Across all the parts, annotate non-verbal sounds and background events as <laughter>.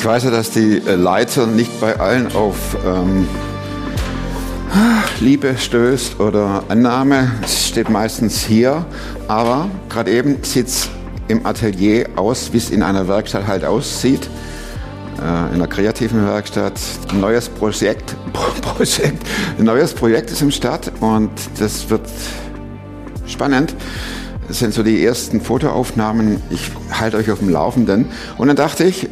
Ich weiß ja, dass die äh, Leiter nicht bei allen auf ähm, Liebe stößt oder Annahme. Es steht meistens hier, aber gerade eben sieht es im Atelier aus, wie es in einer Werkstatt halt aussieht. Äh, in einer kreativen Werkstatt. Ein neues Projekt, <laughs> Projekt, ein neues Projekt ist im Start und das wird spannend. Das sind so die ersten Fotoaufnahmen. Ich halte euch auf dem Laufenden. Und dann dachte ich,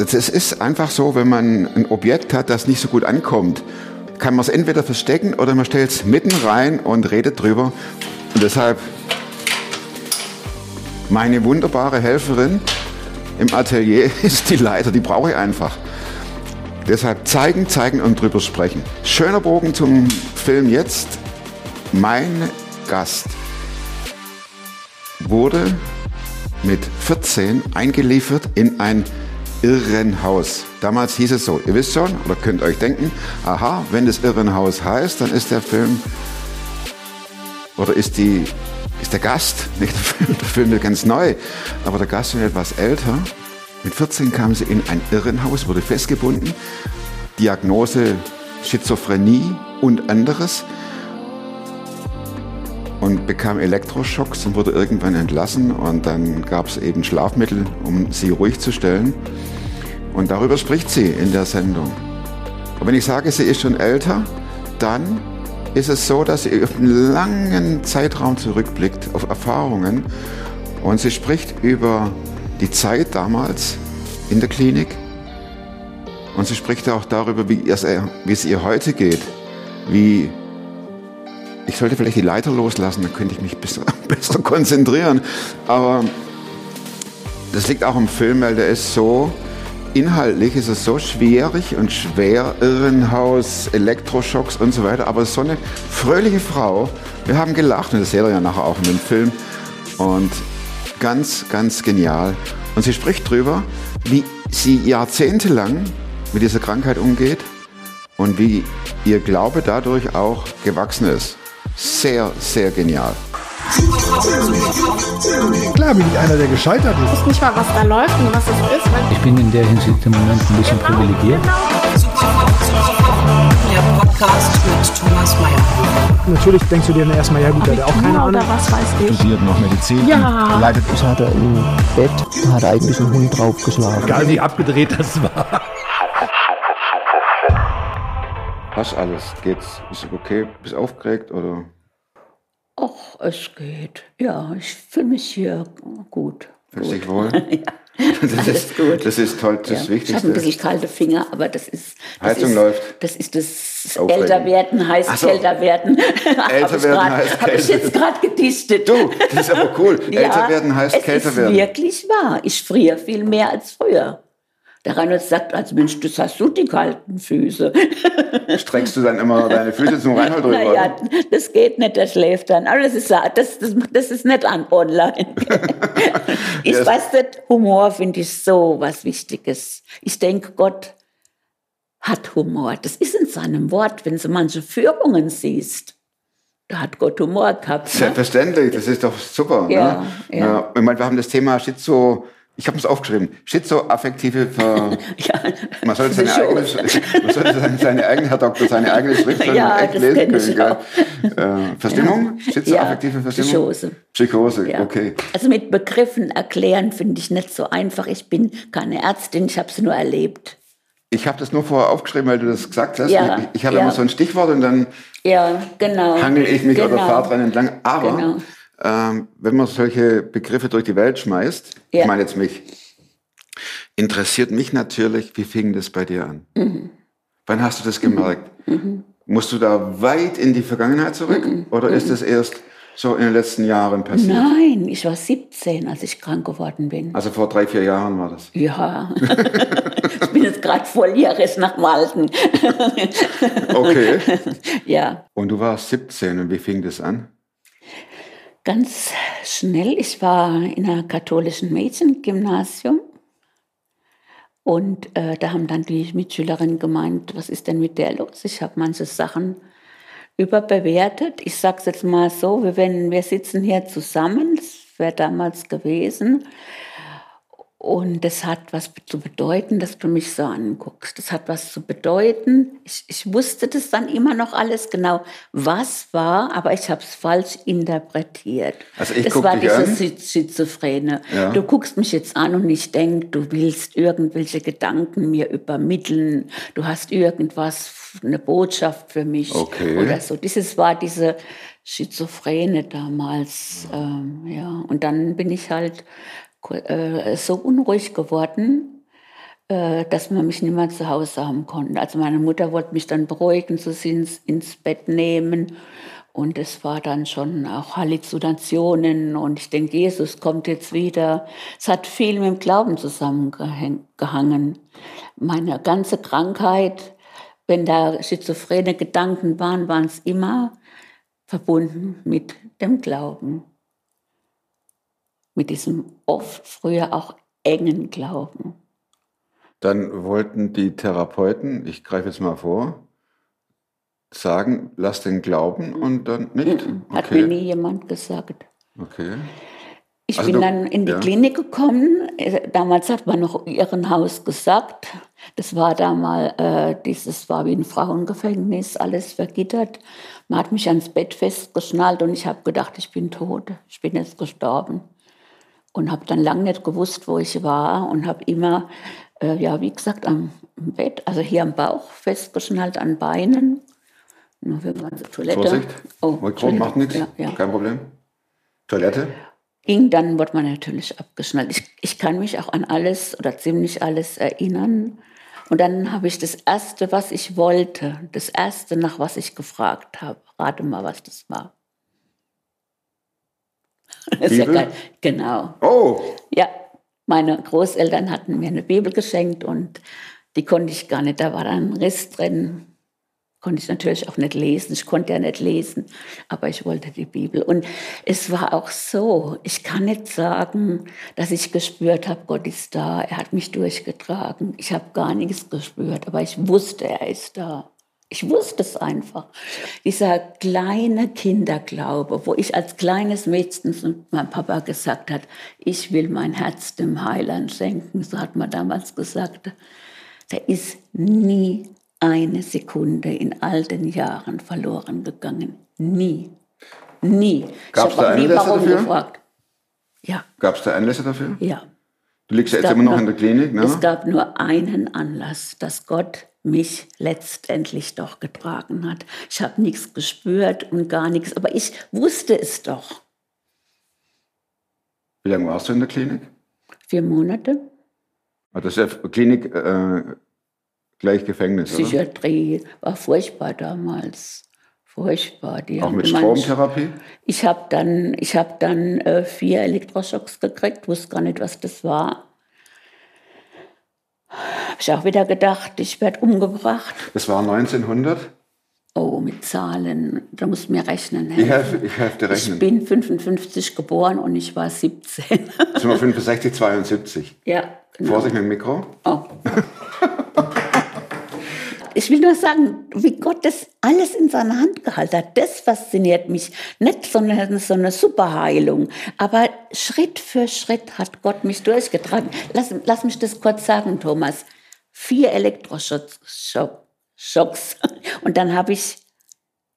es ist einfach so, wenn man ein Objekt hat, das nicht so gut ankommt, kann man es entweder verstecken oder man stellt es mitten rein und redet drüber. Und deshalb meine wunderbare Helferin im Atelier <laughs> ist die Leiter, die brauche ich einfach. Deshalb zeigen, zeigen und drüber sprechen. Schöner Bogen zum Film jetzt. Mein Gast wurde mit 14 eingeliefert in ein Irrenhaus. Damals hieß es so, ihr wisst schon oder könnt euch denken, aha, wenn das Irrenhaus heißt, dann ist der Film oder ist die ist der Gast, <laughs> nicht der Film, der Film ist ganz neu, aber der Gast ist etwas älter. Mit 14 kam sie in ein Irrenhaus, wurde festgebunden, Diagnose Schizophrenie und anderes und bekam Elektroschocks und wurde irgendwann entlassen und dann gab es eben Schlafmittel, um sie ruhig zu stellen. Und darüber spricht sie in der Sendung. Und wenn ich sage, sie ist schon älter, dann ist es so, dass sie auf einen langen Zeitraum zurückblickt, auf Erfahrungen. Und sie spricht über die Zeit damals in der Klinik. Und sie spricht auch darüber, wie es, wie es ihr heute geht, wie ich sollte vielleicht die Leiter loslassen, dann könnte ich mich besser, <laughs> besser konzentrieren. Aber das liegt auch im Film, weil der ist so, inhaltlich ist es so schwierig und schwer, Irrenhaus, Elektroschocks und so weiter. Aber so eine fröhliche Frau, wir haben gelacht und das seht ihr ja nachher auch in dem Film. Und ganz, ganz genial. Und sie spricht drüber, wie sie jahrzehntelang mit dieser Krankheit umgeht und wie ihr Glaube dadurch auch gewachsen ist. Sehr, sehr genial. Klar bin ich einer, der gescheitert ist. Ich weiß nicht mal, was da läuft und was es ist. Ich bin in der Hinsicht im Moment ein bisschen genau, privilegiert. Der Podcast mit Thomas Mayer. Natürlich denkst du dir dann erstmal, ja gut, der hat auch keine Abitur Ahnung. oder was weiß ich. studiert noch Medizin. Ja. Leidet Ich hatte im Bett, hat eigentlich ein Hund drauf geschlafen. Egal wie abgedreht das war. Hast alles? Geht's? Ist okay? Bist aufgeregt oder? Ach, es geht. Ja, ich fühle mich hier gut. Fühlst gut. dich wohl? <laughs> ja, Das alles ist, gut. das ist toll, das ja. ist Ich habe ein Wichtigste. bisschen kalte Finger, aber das ist. Das Heizung ist, läuft. Das ist das Aufregend. Älterwerden heißt so. kälter werden. Älter <laughs> werden heißt Habe ich jetzt gerade gedichtet. Du, das ist aber cool. <laughs> Älter werden heißt es kälter ist werden. wirklich wahr. Ich friere viel mehr als früher. Der Reinhold sagt, als Mensch, das hast du die kalten Füße. <laughs> Streckst du dann immer deine Füße zum Reinhold drüber? Naja, das geht nicht, der schläft dann. Aber das ist, das, das, das ist nicht an online. <laughs> ich Ja, es- weiß nicht, Humor finde ich so was Wichtiges. Ich denke, Gott hat Humor. Das ist in seinem Wort, wenn du manche Führungen siehst. Da hat Gott Humor gehabt. Ne? Selbstverständlich, das ist doch super. Ja, ne? ja. Ich meine, wir haben das Thema Schizo, ich habe es aufgeschrieben, schizoaffektive Ver... <laughs> Ja, Man sollte seine eigene, man sollte seine, seine eigene, Herr Doktor, seine eigene Schrift Ja, echt lesen können. Gell? Äh, Verstimmung? Schizoaffektive Ja, Verstimmung? Psychose. Psychose, Ja. okay. Also mit Begriffen erklären finde ich nicht so einfach. Ich bin keine Ärztin, ich habe es nur erlebt. Ich habe das nur vorher aufgeschrieben, weil du das gesagt hast. Ja, ich ich habe ja. immer so ein Stichwort und dann Ja, genau. hangel ich mich genau. oder fahre dran entlang. Aber Genau. Ähm, wenn man solche Begriffe durch die Welt schmeißt, Ja. ich meine jetzt mich, interessiert mich natürlich, wie fing das bei dir an? Mhm. Wann hast du das gemerkt? Musst du da weit in die Vergangenheit zurück Mhm. oder ist das erst so in den letzten Jahren passiert? Nein, ich war 17, als ich krank geworden bin. Also vor drei, vier Jahren war das. Ja, <laughs> ich bin jetzt gerade volljährig nach dem Alten. Okay. <laughs> ja, Und du warst 17 und wie fing das an? Ganz schnell. Ich war in einer katholischen Mädchengymnasium. Und äh, da haben dann die Mitschülerinnen gemeint, was ist denn mit der los? Ich habe manche Sachen überbewertet. Ich sage es jetzt mal so, wir, wenn, wir sitzen hier zusammen, das wäre damals gewesen. Und das hat was zu bedeuten, dass du mich so anguckst. Das hat was zu bedeuten. Ich, ich wusste das dann immer noch alles genau, was war, aber ich habe es falsch interpretiert. Also ich das guck war dich diese an. Schi- Schizophrene. Ja. Du guckst mich jetzt an und ich denke, du willst irgendwelche Gedanken mir übermitteln. Du hast irgendwas, eine Botschaft für mich Okay. oder so. Dieses war diese Schizophrene damals. Ähm, ja. Und dann bin ich halt äh, so unruhig geworden, äh, dass man mich nicht mehr zu Hause haben konnte. Also meine Mutter wollte mich dann beruhigen, so sie ins, ins Bett nehmen. Und es war dann schon auch Halluzinationen und ich denke, Jesus kommt jetzt wieder. Es hat viel mit dem Glauben zusammengehangen. Meine ganze Krankheit, wenn da schizophrene Gedanken waren, waren es immer verbunden mit dem Glauben. Mit diesem oft früher auch engen Glauben. Dann wollten die Therapeuten, ich greife jetzt mal vor, sagen, lass den glauben und dann nicht. Hat mir nie Okay. jemand gesagt. okay. Ich Also bin du- dann in die ja. Klinik gekommen. Äh, Damals hat man noch Irrenhaus gesagt. Das war damals, äh, dieses war wie ein Frauengefängnis, alles vergittert. Man hat mich ans Bett festgeschnallt und ich habe gedacht, ich bin tot. Ich bin jetzt gestorben. Und habe dann lange nicht gewusst, wo ich war und habe immer, äh, ja, wie gesagt, am Bett, also hier am Bauch festgeschnallt, an Beinen. Nur wenn man zur Toilette. Vorsicht. Oh, Mikro macht nichts. Ja, ja Kein Problem. Toilette? ging, dann wurde man natürlich abgeschnallt. Ich, ich kann mich auch an alles oder ziemlich alles erinnern. Und dann habe ich das Erste, was ich wollte, das Erste, nach was ich gefragt habe. Rate mal, was das war. Das <laughs> ist ja Bibel? geil. Genau. Oh, Ja, meine Großeltern hatten mir eine Bibel geschenkt und die konnte ich gar nicht. Da war dann ein Riss drin. Konnte ich natürlich auch nicht lesen. Ich konnte ja nicht lesen, aber ich wollte die Bibel. Und es war auch so, ich kann nicht sagen, dass ich gespürt habe, Gott ist da, er hat mich durchgetragen. Ich habe gar nichts gespürt, aber ich wusste, er ist da. Ich wusste es einfach. Dieser kleine Kinderglaube, wo ich als kleines Mädchen zu meinem Papa gesagt hat, ich will mein Herz dem Heiland schenken, so hat man damals gesagt. Der ist nie eine Sekunde in all den Jahren verloren gegangen. Nie. Nie. Gab's ich da habe auch nie Anlässe warum dafür? gefragt. Ja, gab es da Anlässe dafür? ja. Du liegst ja jetzt immer noch nur- in der Klinik, ne? Es gab nur einen Anlass, dass Gott mich letztendlich doch getragen hat. Ich habe nichts gespürt und gar nichts, aber ich wusste es doch. Wie lange warst du in der Klinik? Vier Monate. Ah, Das ist ja Klinik äh, gleich Gefängnis, oder? Psychiatrie war furchtbar damals. Furchtbar. Die Auch mit Stromtherapie? Ich habe dann, ich hab dann äh, vier Elektroschocks gekriegt, wusste gar nicht, was das war. Habe ich auch wieder gedacht, ich werde umgebracht. Das war 1900. Oh, mit Zahlen, da musst du mir rechnen. Ich helfen. helfe, ich helfe dir Ich rechnen. bin 55 geboren und ich war 17. Sind wir <laughs> 65, 72. ja, genau. Vorsicht mit dem Mikro. Oh. <laughs> Ich will nur sagen, wie Gott das alles in seiner Hand gehalten hat. Das fasziniert mich. Nicht so eine, so eine Superheilung, aber Schritt für Schritt hat Gott mich durchgetragen. Lass, lass mich das kurz sagen, Thomas. Vier Elektroschocks. Schock- Schocks. Und dann habe ich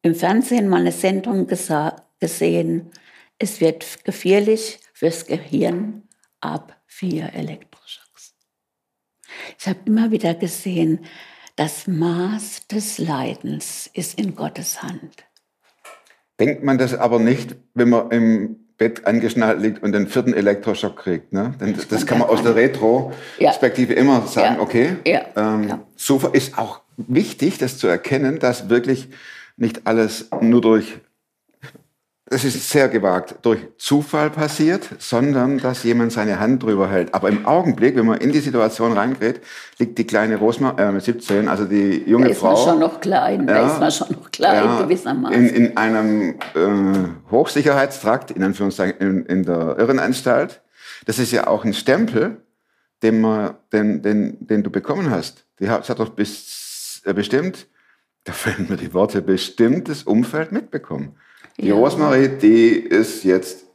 im Fernsehen mal eine Sendung gesehen. Es wird gefährlich fürs Gehirn ab vier Elektroschocks. Ich habe immer wieder gesehen, das Maß des Leidens ist in Gottes Hand. Denkt man das aber nicht, wenn man im Bett angeschnallt liegt und den vierten Elektroschock kriegt. Ne? Denn das, das kann man aus der Retro-Perspektive immer sagen, Ja. okay, Ja. Ähm, Ja. so ist auch wichtig, das zu erkennen, dass wirklich nicht alles nur durch, das ist sehr gewagt, durch Zufall passiert, sondern dass jemand seine Hand drüber hält. Aber im Augenblick, wenn man in die Situation reingeht, liegt die kleine Rosmar, äh, mit 17, also die junge Da ist Frau. man schon noch klein, da Ja. ist man schon noch klein Ja, gewissermaßen. In, in einem äh, Hochsicherheitstrakt, in Anführungszeichen in, in der Irrenanstalt. Das ist ja auch ein Stempel, den, man, den, den, den du bekommen hast. Die hat, das hat doch bis, äh, bestimmt, da fehlen mir die Worte, bestimmtes Umfeld mitbekommen. Die Ja. Rosmarie, die ist jetzt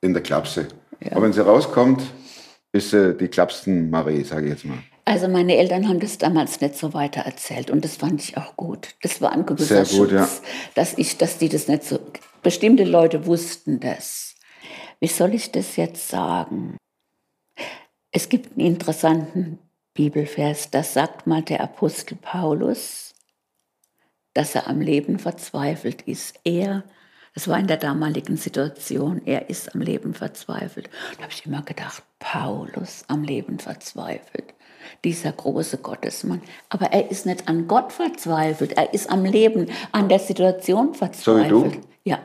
in der Klapse. Ja. Aber wenn sie rauskommt, bist du die klappsten Marie, sage ich jetzt mal. Also meine Eltern haben das damals nicht so weiter erzählt und das fand ich auch gut. Das war ein gewisser Sehr gut, Schutz, ja. dass ich, dass die das nicht so. Bestimmte Leute wussten das. Wie soll ich das jetzt sagen? Es gibt einen interessanten Bibelvers, das sagt mal der Apostel Paulus, dass er am Leben verzweifelt ist. Er, das war in der damaligen Situation, er ist am Leben verzweifelt. Da habe ich immer gedacht, Paulus am Leben verzweifelt, dieser große Gottesmann. Aber er ist nicht an Gott verzweifelt, er ist am Leben, an der Situation verzweifelt. So wie du? Ja.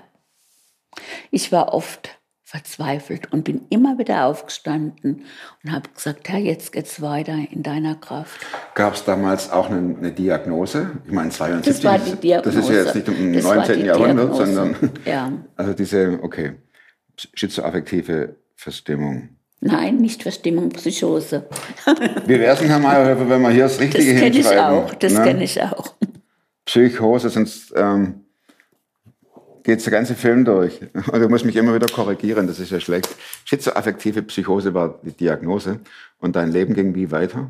Ich war oft verzweifelt und bin immer wieder aufgestanden und habe gesagt, Herr, jetzt geht's weiter in deiner Kraft. Gab es damals auch eine, eine Diagnose? Ich meine, 72, Das war die Diagnose. das ist ja jetzt nicht im Das war 19. die Jahrhundert, sondern Ja. <laughs> also diese, okay, schizoaffektive Verstimmung. Nein, nicht Verstimmung, Psychose. Wie wäre es denn, Herr Mayerhöfer, wenn wir hier das Das Richtige kenne ich hinschreiben? auch, das ne? kenne ich auch. Psychose, sonst ähm, geht der ganze Film durch. <laughs> Und du musst mich immer wieder korrigieren, das ist ja schlecht. Schizoaffektive Psychose war die Diagnose. Und dein Leben ging wie weiter?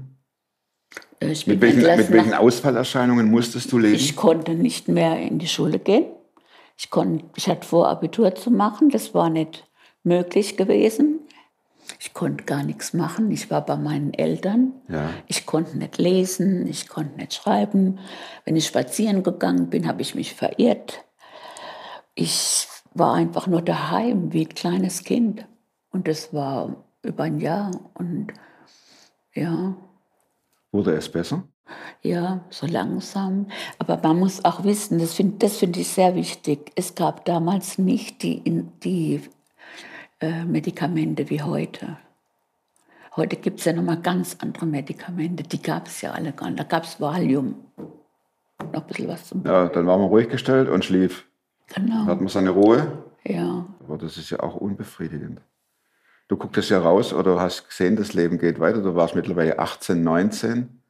Ich Mit welchen, mit welchen Ausfallerscheinungen musstest du leben? Ich konnte nicht mehr in die Schule gehen. Ich, konnte, ich hatte vor, Abitur zu machen. Das war nicht möglich gewesen. Ich konnte gar nichts machen. Ich war bei meinen Eltern. Ja. Ich konnte nicht lesen, ich konnte nicht schreiben. Wenn ich spazieren gegangen bin, habe ich mich verirrt. Ich war einfach nur daheim wie ein kleines Kind. Und das war über ein Jahr. Und ja, Wurde es besser? ja, so langsam. Aber man muss auch wissen, das finde find ich sehr wichtig. Es gab damals nicht die, die äh, Medikamente wie heute. Heute gibt es ja nochmal ganz andere Medikamente. Die gab es ja alle gar nicht. Da gab es Valium. Noch ein bisschen was zum. Ja, dann war man ruhig gestellt und schlief. Genau. Hat man seine Ruhe. Ja. Aber das ist ja auch unbefriedigend. Du gucktest ja raus oder hast gesehen, das Leben geht weiter. Du warst mittlerweile 18, 19.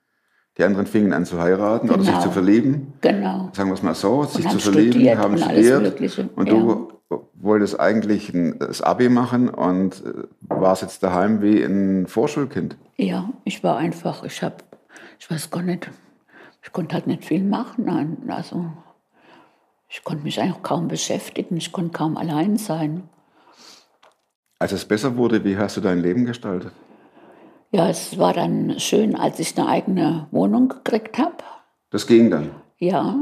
Die anderen fingen an zu heiraten oder sich Genau. zu verlieben. Genau. Sagen wir es mal so, sich zu verlieben, haben und studiert. Und ja. du wolltest eigentlich ein, das Abi machen und äh, warst jetzt daheim wie ein Vorschulkind. Ja, ich war einfach, ich habe, ich weiß gar nicht, ich konnte halt nicht viel machen. Nein, also ich konnte mich eigentlich kaum beschäftigen, ich konnte kaum allein sein. Als es besser wurde, wie hast du dein Leben gestaltet? Ja, es war dann schön, als ich eine eigene Wohnung gekriegt habe. Das ging dann. Ja,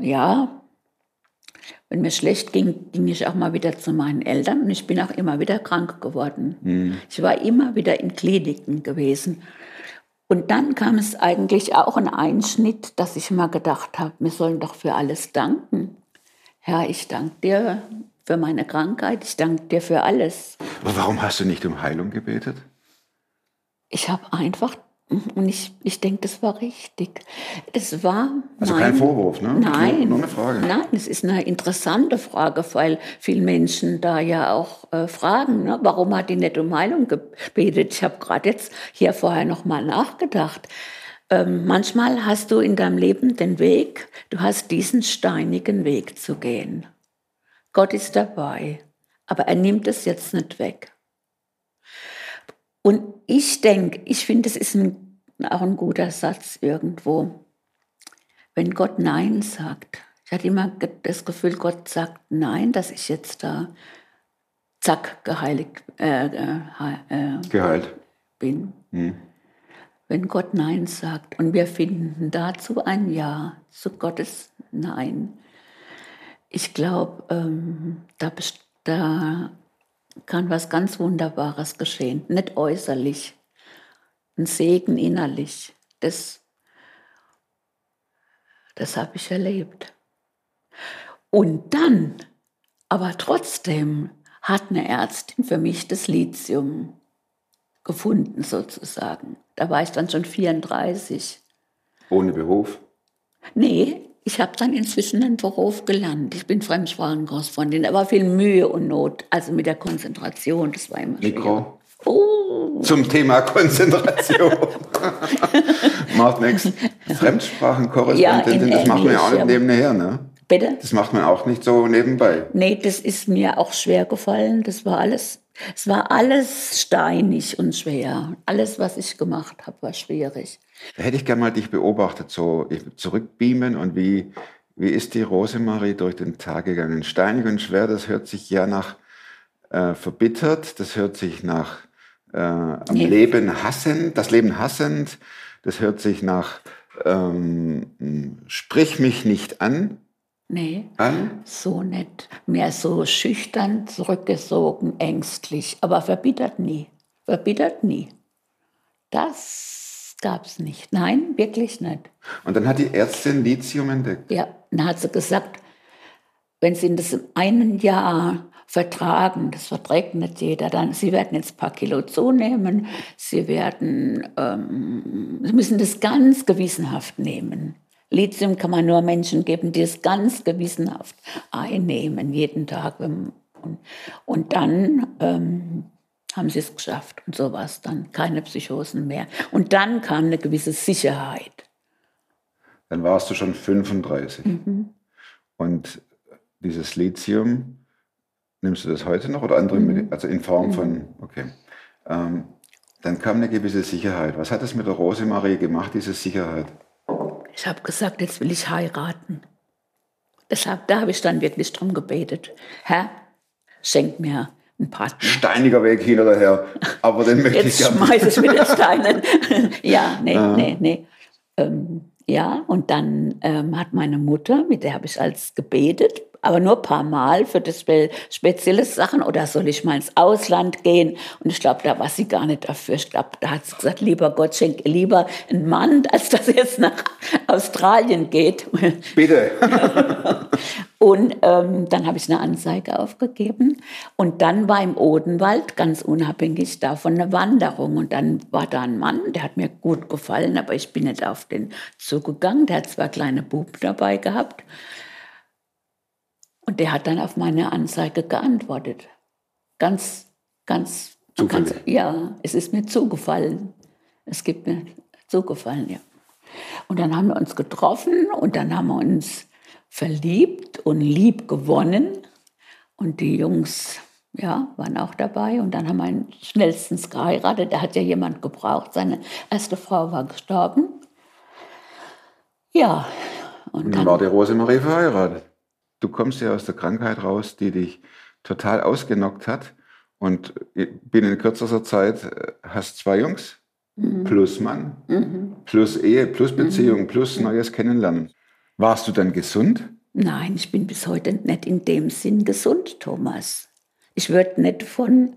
ja. Wenn mir schlecht ging, ging ich auch mal wieder zu meinen Eltern und ich bin auch immer wieder krank geworden. Ich war immer wieder in Kliniken gewesen. Und dann kam es eigentlich auch ein Einschnitt, dass ich mal gedacht habe, wir sollen doch für alles danken. Herr, ich danke dir für meine Krankheit, ich danke dir für alles. Aber warum hast du nicht um Heilung gebetet? Ich habe einfach, und ich, ich denke, das war richtig. Es war. Also mein- kein Vorwurf, ne? Nein. Nur, nur eine Frage. Nein, es ist eine interessante Frage, weil viele Menschen da ja auch äh, fragen, ne? warum hat die nicht um Heilung gebetet? Ich habe gerade jetzt hier vorher noch mal nachgedacht. Ähm, manchmal hast du in deinem Leben den Weg, du hast diesen steinigen Weg zu gehen. Gott ist dabei, aber er nimmt es jetzt nicht weg. Und ich denke, ich finde, es ist ein, auch ein guter Satz irgendwo. Wenn Gott Nein sagt, ich hatte immer das Gefühl, Gott sagt Nein, dass ich jetzt da zack geheiligt äh, äh, äh, Geheilt. bin. Hm. Wenn Gott Nein sagt und wir finden dazu ein Ja zu Gottes Nein. Ich glaube, ähm, da, da kann was ganz Wunderbares geschehen. Nicht äußerlich, ein Segen innerlich. Das, das habe ich erlebt. Und dann, aber trotzdem, hat eine Ärztin für mich das Lithium gefunden, sozusagen. Da war ich dann schon 34. Ohne Beruf. Nee, ich habe dann inzwischen einen Beruf gelernt. Ich bin Fremdsprachenkorrespondent. Da war viel Mühe und Not, also mit der Konzentration, das war immer. Mikro. Oh, Zum Thema Konzentration. <laughs> macht nichts. Fremdsprachenkorrespondentin, Ja, das macht man ja auch nicht nebenher, ne? bitte? Das macht man auch nicht so nebenbei. Nee, das ist mir auch schwer gefallen. Das war alles. Es war alles steinig und schwer. Alles, was ich gemacht habe, war schwierig. Da hätte ich gerne mal dich beobachtet, so zurückbeamen und wie, wie ist die Rosemarie durch den Tag gegangen? Steinig und schwer, das hört sich ja nach äh, verbittert, das hört sich nach äh, am Nee. Leben hassend, das Leben hassend, das hört sich nach ähm, sprich mich nicht an Nee, an. so nicht. Mehr so schüchtern, zurückgesogen, ängstlich. Aber verbittert nie. Verbittert nie. Das gab's nicht. Nein, wirklich nicht. Und dann hat die Ärztin Lithium entdeckt. Ja, dann hat sie gesagt, wenn Sie das in einem Jahr vertragen, das verträgt nicht jeder, dann Sie werden jetzt ein paar Kilo zunehmen, Sie werden, ähm, Sie müssen das ganz gewissenhaft nehmen. Lithium kann man nur Menschen geben, die es ganz gewissenhaft einnehmen, jeden Tag. Und, und dann ähm, haben sie es geschafft und so war es dann. Keine Psychosen mehr. Und dann kam eine gewisse Sicherheit. Dann warst du schon 35. Mhm. Und dieses Lithium, nimmst du das heute noch oder andere, Mhm. Also in Form von, okay. Ähm, dann kam eine gewisse Sicherheit. Was hat das mit der Rosemarie gemacht, diese Sicherheit? Ich habe gesagt, jetzt will ich heiraten. Deshalb, da habe ich dann wirklich drum gebetet. Herr, schenk mir einen Partner. Steiniger Weg hin oder her, aber den möchte Jetzt ich gerne. schmeiße <laughs> ich mit den Steinen. ja, nee, nee, nee. Ähm, ja, und dann ähm, hat meine Mutter, mit der habe ich als gebetet, aber nur ein paar Mal für das spe spezielle Sachen oder soll ich mal ins Ausland gehen? Und ich glaube, da war sie gar nicht dafür. Ich glaube, da hat sie gesagt, lieber Gott, schenk ihr lieber einen Mann, <laughs> als dass er jetzt nach Australien geht. Bitte. <laughs> Und ähm, dann habe ich eine Anzeige aufgegeben. Und dann war im Odenwald, ganz unabhängig davon, eine Wanderung. Und dann war da ein Mann, der hat mir gut gefallen, aber ich bin nicht auf den zugegangen. Der hat zwei kleine Buben dabei gehabt. Und der hat dann auf meine Anzeige geantwortet. Ganz, ganz, Zufällig. ganz ja, es ist mir zugefallen. Es gibt mir zugefallen, ja. Und dann haben wir uns getroffen und dann haben wir uns verliebt und lieb gewonnen. Und die Jungs ja, waren auch dabei. Und dann haben wir ihn schnellstens geheiratet. Da hat ja jemand gebraucht. Seine erste Frau war gestorben. Ja, und Und dann dann, war die Rosemarie verheiratet. Du kommst ja aus der Krankheit raus, die dich total ausgenockt hat. Und binnen kürzester Zeit äh, hast zwei Jungs, plus Mann, plus Ehe, plus Beziehung, plus neues Kennenlernen. Warst du dann gesund? nein, ich bin bis heute nicht in dem Sinn gesund, Thomas. Ich würde nicht von,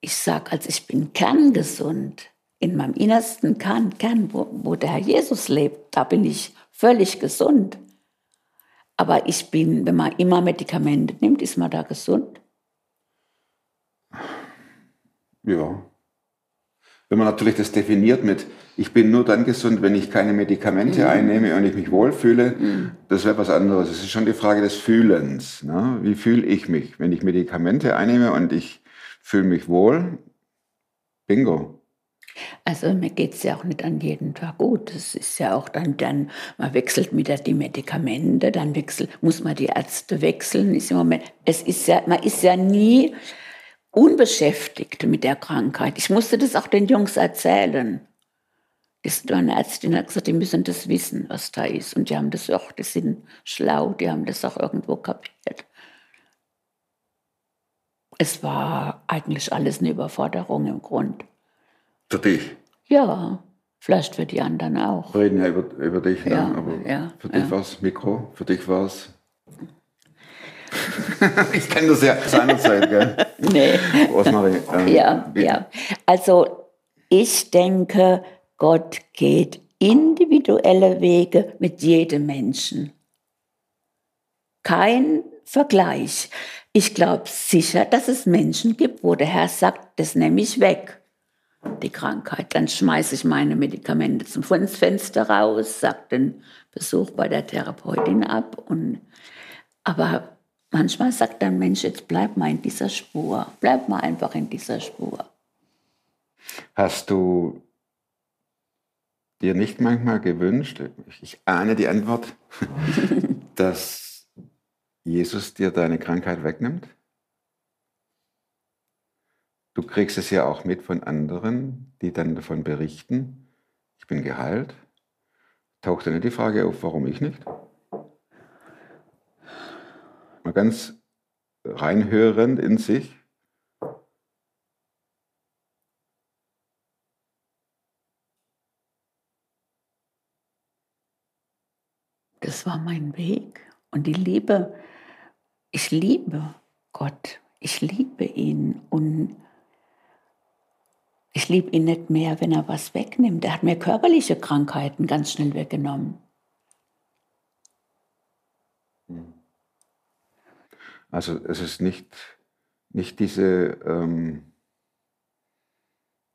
ich sage, also ich bin kerngesund. In meinem innersten Kern, Kern wo, wo der Herr Jesus lebt, da bin ich völlig gesund. Aber ich bin, wenn man immer Medikamente nimmt, ist man da gesund. Ja. Wenn man natürlich das definiert mit, ich bin nur dann gesund, wenn ich keine Medikamente einnehme und ich mich wohlfühle, das wäre was anderes. Es ist schon die Frage des Fühlens. Ne? Wie fühle ich mich? Wenn ich Medikamente einnehme und ich fühle mich wohl, bingo. Also mir geht es ja auch nicht an jedem Tag gut. Es ist ja auch dann, dann man wechselt wieder die Medikamente, dann wechselt, muss man die Ärzte wechseln. Ist im Moment, es ist ja, man ist ja nie unbeschäftigt mit der Krankheit. Ich musste das auch den Jungs erzählen. Das war eine Ärztin hat gesagt, die müssen das wissen, was da ist. Und die haben das auch, die sind schlau, die haben das auch irgendwo kapiert. Es war eigentlich alles eine Überforderung im Grund. Für dich. Ja, vielleicht für die anderen auch. Wir reden ja über, über dich, ne? Ja, aber ja, für dich ja. war es Mikro, für dich war es. <laughs> ich kenne das ja seinerzeit, gell? <laughs> Nee. Rosmarie. ähm, Ja, wie- ja. Also ich denke, Gott geht individuelle Wege mit jedem Menschen. Kein Vergleich. Ich glaube sicher, dass es Menschen gibt, wo der Herr sagt, das nehme ich weg, die Krankheit. Dann schmeiße ich meine Medikamente zum Fenster raus, sage den Besuch bei der Therapeutin ab. Und, aber manchmal sagt dann Mensch, jetzt bleib mal in dieser Spur. Bleib mal einfach in dieser Spur. Hast du dir nicht manchmal gewünscht, ich ahne die Antwort, <laughs> dass Jesus dir deine Krankheit wegnimmt? Du kriegst es ja auch mit von anderen, die dann davon berichten, ich bin geheilt. Taucht dann nicht die Frage auf, warum ich nicht? Mal ganz reinhörend in sich. Das war mein Weg. Und die Liebe, ich liebe Gott, ich liebe ihn und ich liebe ihn nicht mehr, wenn er was wegnimmt. Er hat mir körperliche Krankheiten ganz schnell weggenommen. Also es ist nicht, nicht diese, ähm,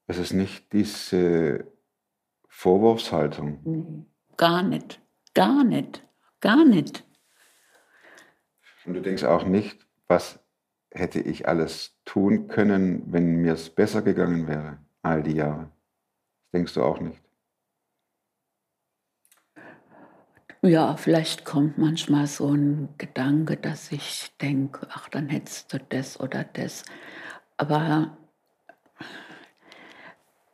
es ist nicht diese Vorwurfshaltung. Gar nicht, gar nicht, gar nicht. Und du denkst auch nicht, was hätte ich alles tun können, wenn mir es besser gegangen wäre, all die Jahre. Das denkst du auch nicht. Ja, vielleicht kommt manchmal so ein Gedanke, dass ich denke, ach, dann hättest du das oder das. Aber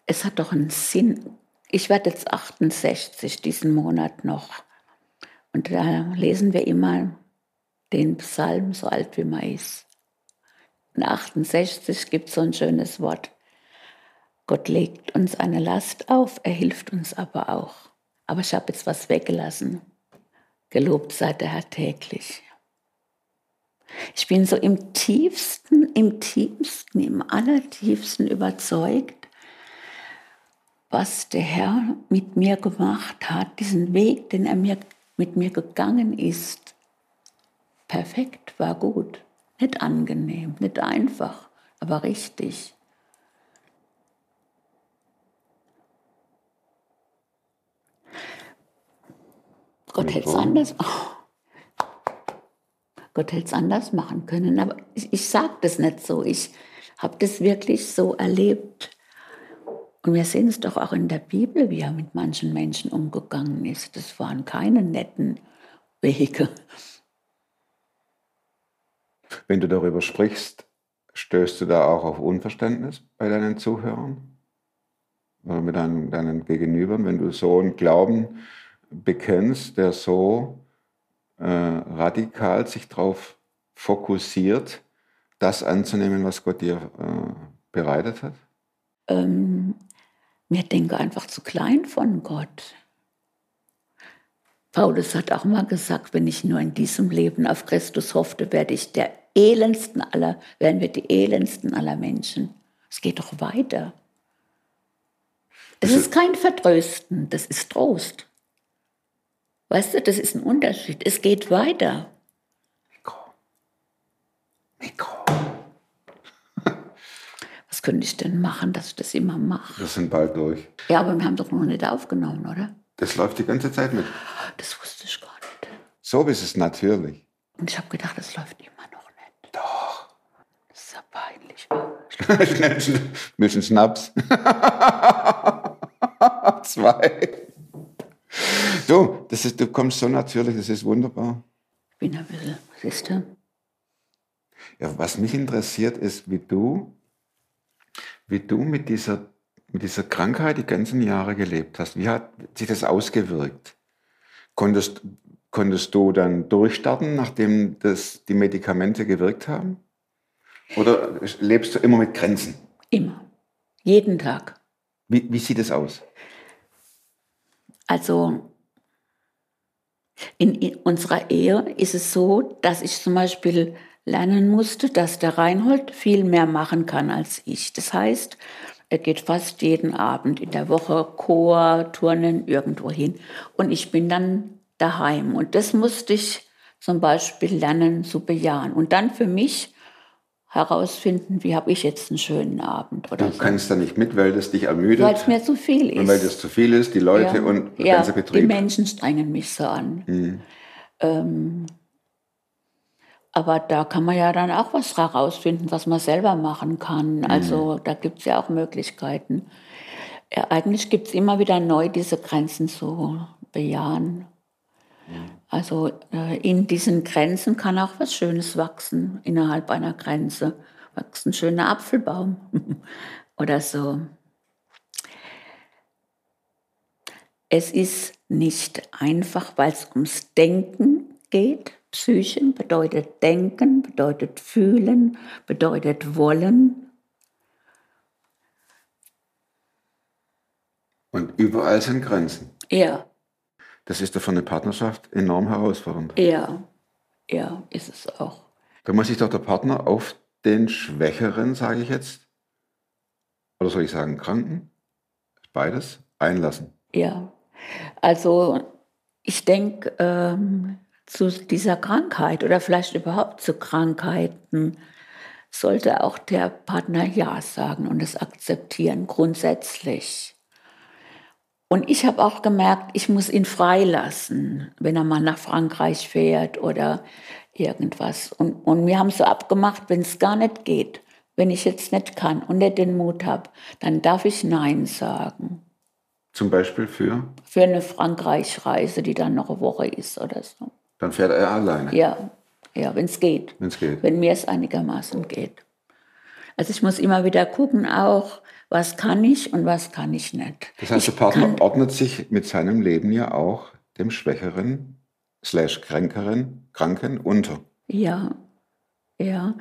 es hat doch einen Sinn. Ich werde jetzt 68 diesen Monat noch. Und da lesen wir immer den Psalm, so alt wie man ist. In 68 gibt es so ein schönes Wort. Gott legt uns eine Last auf, er hilft uns aber auch. Aber ich habe jetzt was weggelassen. Gelobt sei der Herr täglich. Ich bin so im tiefsten, im tiefsten, im allertiefsten überzeugt, was der Herr mit mir gemacht hat, diesen Weg, den er mir, mit mir gegangen ist. Perfekt, war gut. Nicht angenehm, nicht einfach, aber richtig. Gott hätte es anders, oh. Gott hätte es anders machen können. Aber ich, ich sage das nicht so. Ich habe das wirklich so erlebt. Und wir sehen es doch auch in der Bibel, wie er mit manchen Menschen umgegangen ist. Das waren keine netten Wege. Wenn du darüber sprichst, stößt du da auch auf Unverständnis bei deinen Zuhörern? Oder mit deinen, deinen Gegenübern, wenn du so einen Glauben bekennst, der so äh, radikal sich darauf fokussiert, das anzunehmen, was Gott dir äh, bereitet hat? Ähm, wir denken einfach zu klein von Gott. Paulus hat auch mal gesagt, wenn ich nur in diesem Leben auf Christus hoffte, werde ich der elendsten aller, werden wir die elendsten aller Menschen. Es geht doch weiter. Das ist kein Vertrösten, das ist Trost. Weißt du, das ist ein Unterschied. Es geht weiter. Mikro. Mikro. <laughs> Was könnte ich denn machen, dass ich das immer mache? Wir sind bald durch. Ja, aber wir haben doch noch nicht aufgenommen, oder? Das läuft die ganze Zeit mit. Das wusste ich gar nicht. So ist es natürlich. Und ich habe gedacht, das läuft immer noch nicht. Doch. Das ist ja peinlich. <laughs> Schnell, schnell. Bisschen Schnaps. <laughs> Zwei. Du, das ist, du kommst so natürlich, das ist wunderbar. Ich bin ein bisschen, siehst du? Ja, was mich interessiert, ist, wie du, wie du mit dieser, mit dieser Krankheit die ganzen Jahre gelebt hast. Wie hat sich das ausgewirkt? Konntest, konntest du dann durchstarten, nachdem das, die Medikamente gewirkt haben? Oder lebst du immer mit Grenzen? Immer. Jeden Tag. Wie, wie sieht es aus? Also in, unserer Ehe ist es so, dass ich zum Beispiel lernen musste, dass der Reinhold viel mehr machen kann als ich. Das heißt, er geht fast jeden Abend in der Woche Chor, Turnen, irgendwo hin. Und ich bin dann daheim. Und das musste ich zum Beispiel lernen zu bejahen. Und dann für mich herausfinden, wie habe ich jetzt einen schönen Abend oder Du so. kannst da nicht mit, weil das dich ermüdet. Weil es mir zu viel ist. und weil das zu viel ist, die Leute ja, und der ja, ganze Die Betrieb. Menschen strengen mich so an. Mhm. Ähm, aber da kann man ja dann auch was herausfinden, was man selber machen kann. Also da gibt es ja auch Möglichkeiten. Ja, eigentlich gibt es immer wieder neu, diese Grenzen zu bejahen. Also äh, in diesen Grenzen kann auch was Schönes wachsen, innerhalb einer Grenze. wächst ein schöner Apfelbaum <laughs> oder so. Es ist nicht einfach, weil es ums Denken geht. Psychen bedeutet denken, bedeutet fühlen, bedeutet wollen. Und überall sind Grenzen. Ja, Das ist doch für eine Partnerschaft enorm herausfordernd. ja, ja, ist es auch. Da muss sich doch der Partner auf den Schwächeren, sage ich jetzt, oder soll ich sagen Kranken, beides, einlassen. Ja, also ich denke, ähm, zu dieser Krankheit oder vielleicht überhaupt zu Krankheiten sollte auch der Partner Ja sagen und es akzeptieren, grundsätzlich. Und ich habe auch gemerkt, ich muss ihn freilassen, wenn er mal nach Frankreich fährt oder irgendwas. Und, und wir haben so abgemacht, wenn es gar nicht geht, wenn ich jetzt nicht kann und nicht den Mut habe, dann darf ich Nein sagen Zum Beispiel für, für eine Frankreich-Reise, die dann noch eine Woche ist oder so. dann fährt er alleine, Ja, ja, wenn es geht. wenn es geht. Wenn mir es einigermaßen geht. Also ich muss immer wieder gucken auch, was kann ich und was kann ich nicht. Das heißt, der Partner ordnet sich mit seinem Leben ja auch dem Schwächeren, slash Kränkeren, Kranken unter. Ja, ja.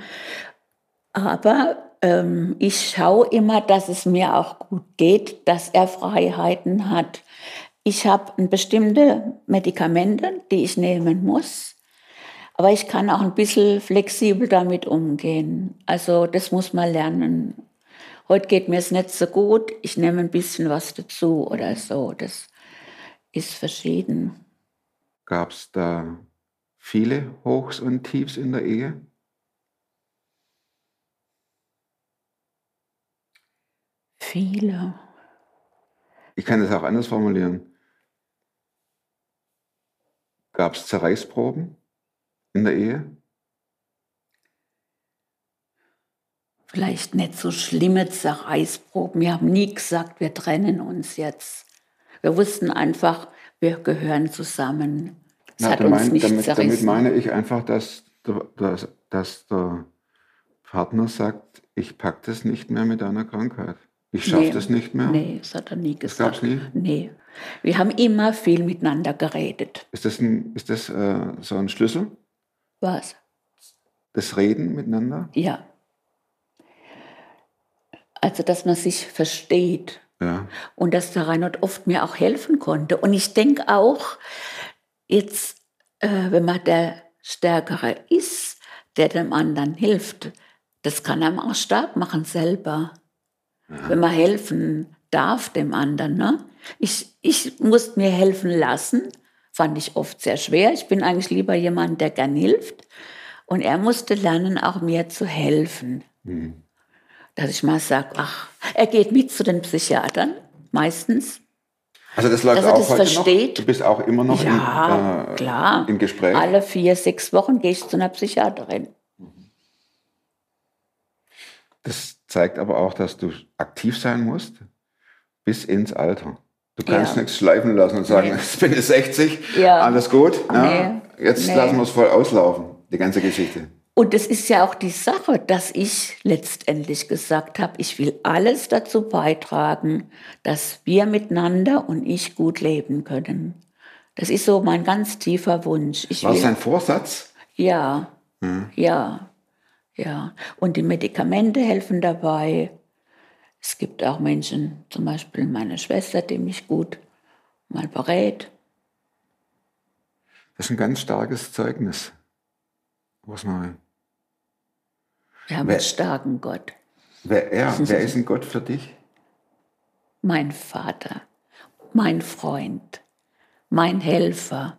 Aber ähm, ich schaue immer, dass es mir auch gut geht, dass er Freiheiten hat. Ich habe bestimmte Medikamente, die ich nehmen muss. Aber ich kann auch ein bisschen flexibel damit umgehen. Also das muss man lernen. Heute geht mir es nicht so gut, ich nehme ein bisschen was dazu oder so. Das ist verschieden. Gab es da viele Hochs und Tiefs in der Ehe? Viele. Ich kann das auch anders formulieren. Gab es Zerreißproben in der Ehe? Vielleicht nicht so schlimme Zerreißproben. Wir haben nie gesagt, wir trennen uns jetzt. Wir wussten einfach, wir gehören zusammen. Es Na, hat uns mein- nicht damit, damit zerrissen. meine ich einfach, dass der, dass, dass der Partner sagt, ich pack das nicht mehr mit deiner Krankheit. Ich schaffe Nee. das nicht mehr. Nee, das hat er nie Das gesagt. gab's nie? Nee. Wir haben immer viel miteinander geredet. Ist das, ein, ist das äh, so ein Schlüssel? Was? Das Reden miteinander? Ja. Also, dass man sich versteht. Ja. Und dass der Reinhard oft mir auch helfen konnte. Und ich denke auch, jetzt, äh, wenn man der Stärkere ist, der dem anderen hilft, das kann einem auch stark machen selber. Wenn man helfen darf dem anderen. Ne? Ich, ich musste mir helfen lassen, fand ich oft sehr schwer. Ich bin eigentlich lieber jemand, der gern hilft. Und er musste lernen, auch mir zu helfen. Dass ich mal sage, ach, er geht mit zu den Psychiatern, meistens. Also das läuft Dass er auch das heute versteht? noch? Du bist auch immer noch Ja, in, äh, klar. im Gespräch? Alle vier, sechs Wochen gehe ich zu einer Psychiaterin. Das zeigt aber auch, dass du aktiv sein musst bis ins Alter. Du kannst Ja. nichts schleifen lassen und sagen, Nee. <laughs> jetzt bin ich 60, Ja. alles gut. Nee. Jetzt Nee. lassen wir es voll auslaufen, die ganze Geschichte. Und es ist ja auch die Sache, dass ich letztendlich gesagt habe, ich will alles dazu beitragen, dass wir miteinander und ich gut leben können. Das ist so mein ganz tiefer Wunsch. Ich War will, ein Vorsatz? ja, ja, ja. Und die Medikamente helfen dabei. Es gibt auch Menschen, zum Beispiel meine Schwester, die mich gut mal berät. Das ist ein ganz starkes Zeugnis. Rosmarie. Wir haben Wer- einen starken Gott. Wer, er, <laughs> wer ist ein Gott für dich? mein Vater, mein Freund, mein Helfer,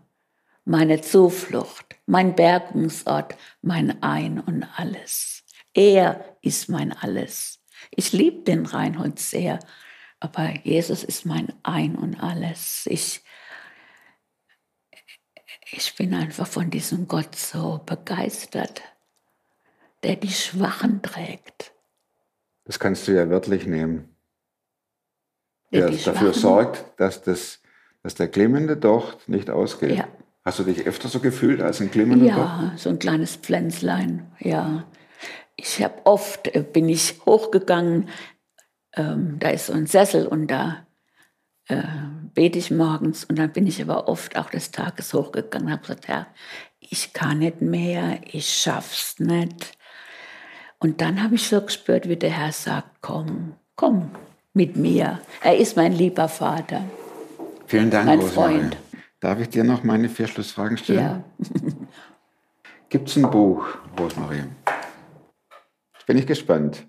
meine Zuflucht, mein Bergungsort, mein Ein und alles. Er ist mein Alles. Ich liebe den Reinhold sehr, aber Jesus ist mein Ein und Alles. Ich, ich bin einfach von diesem Gott so begeistert, der die Schwachen trägt. Das kannst du ja wörtlich nehmen. Der Der dafür sorgt, dass, das, dass der glimmende Docht nicht ausgeht. Ja. Hast du dich öfter so gefühlt als ein glimmender Docht? Ja, so ein kleines Pflänzlein, ja. ich habe oft, äh, bin ich hochgegangen, ähm, da ist so ein Sessel und da äh, bete ich morgens und dann bin ich aber oft auch des Tages hochgegangen und habe gesagt, Herr, ich kann nicht mehr, ich schaff's nicht. Und dann habe ich so gespürt, wie der Herr sagt, komm, komm mit mir. Er ist mein lieber Vater. Vielen Dank, Mein. Freund. Darf ich dir noch meine vier Schlussfragen stellen? Ja. <laughs> Gibt es ein Buch, Rosemarie? Bin ich gespannt.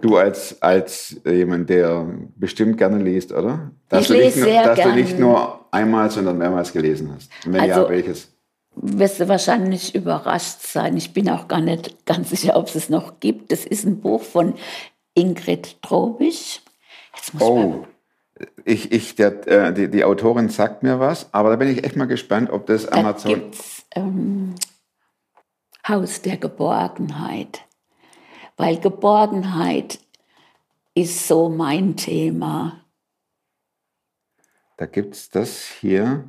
Du als, als jemand, der bestimmt gerne liest, oder? Dass Ich du nicht lese nur, sehr Dass gern. du nicht nur einmal, sondern mehrmals gelesen hast. Wenn ja, Also- welches? Wirst du wahrscheinlich überrascht sein. Ich bin auch gar nicht ganz sicher, ob es es noch gibt. Das ist ein Buch von Ingrid Trobisch. Oh, ich, ich, der, äh, die, die Autorin sagt mir was, aber da bin ich echt mal gespannt, ob das Da Amazon... gibt's ähm, Haus der Geborgenheit. Weil Geborgenheit ist so mein Thema. Da gibt es das hier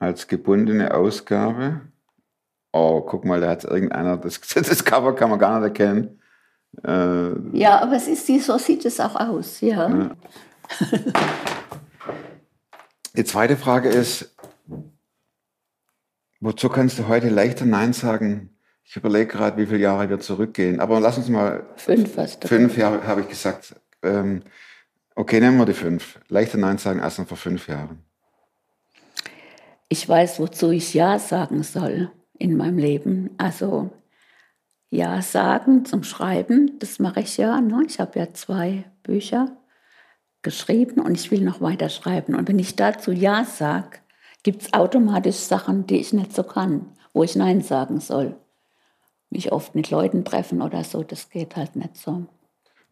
als gebundene Ausgabe. Oh, guck mal, da hat irgendeiner, das, <laughs> das Cover kann man gar nicht erkennen. Äh, Ja, aber es ist, so sieht es auch aus. Ja. die zweite Frage ist, wozu kannst du heute leichter Nein sagen? Ich überlege gerade, wie viele Jahre wir zurückgehen. Aber lass uns mal, Fünf hast du. fünf Jahre habe ich gesagt. Ähm, okay, nehmen wir die fünf. Leichter Nein sagen als noch vor fünf Jahren. Ich weiß, wozu ich Ja sagen soll in meinem Leben. Also Ja sagen zum Schreiben, das mache ich ja. Ne? Ich habe ja zwei Bücher geschrieben und ich will noch weiter schreiben. Und wenn ich dazu Ja sage, gibt es automatisch Sachen, die ich nicht so kann, wo ich Nein sagen soll. Mich oft mit Leuten treffen oder so, das geht halt nicht so.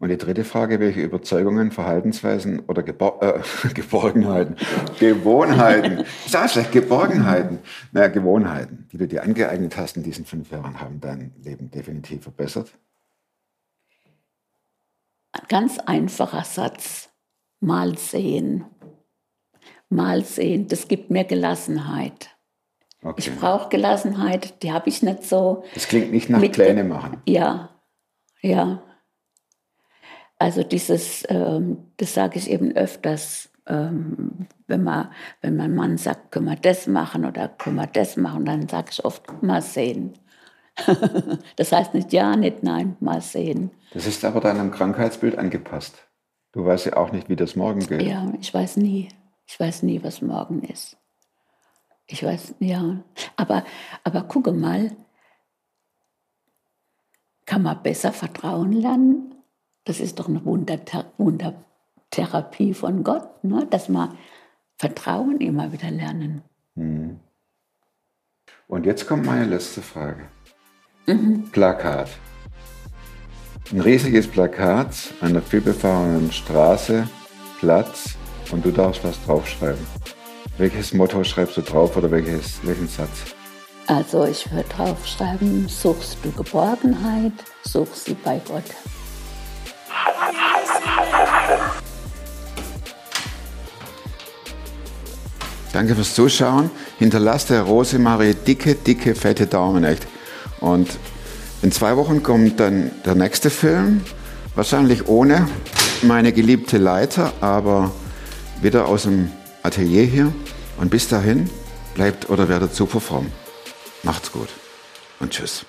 Und die dritte Frage, welche Überzeugungen, Verhaltensweisen oder Gebor äh, <laughs> Geborgenheiten, Gewohnheiten, ich sage schlecht, Geborgenheiten, naja, Gewohnheiten, die du dir angeeignet hast in diesen fünf Jahren, haben dein Leben definitiv verbessert? Ein ganz einfacher Satz. Mal sehen. Mal sehen, das gibt mir Gelassenheit. Okay. Ich brauche Gelassenheit, die habe ich nicht so. Das klingt nicht nach Mit- Pläne machen. Ja, ja. Also dieses, ähm, das sage ich eben öfters, ähm, wenn, man, wenn mein Mann sagt, können wir das machen oder können wir das machen, dann sage ich oft, mal sehen. <laughs> das heißt nicht ja, nicht nein, mal sehen. Das ist aber deinem Krankheitsbild angepasst. Du weißt ja auch nicht, wie das morgen geht. Ja, ich weiß nie. Ich weiß nie, was morgen ist. Ich weiß, ja. Aber, aber gucke mal, kann man besser vertrauen lernen? Das ist doch eine Wunderther Wundertherapie von Gott, ne? dass wir Vertrauen immer wieder lernen. Und jetzt kommt meine letzte Frage. Mhm. Plakat. Ein riesiges Plakat an einer vielbefahrenen Straße, Platz und du darfst was draufschreiben. Welches Motto schreibst du drauf oder welches, welchen Satz? Also ich würde draufschreiben, suchst du Geborgenheit, such sie bei Gott. Danke fürs Zuschauen. Hinterlasst der Rosemarie dicke, dicke, fette Daumen echt. Und in zwei Wochen kommt dann der nächste Film. Wahrscheinlich ohne meine geliebte Leiter, aber wieder aus dem Atelier hier. Und bis dahin bleibt oder werdet super fromm. Macht's gut und tschüss.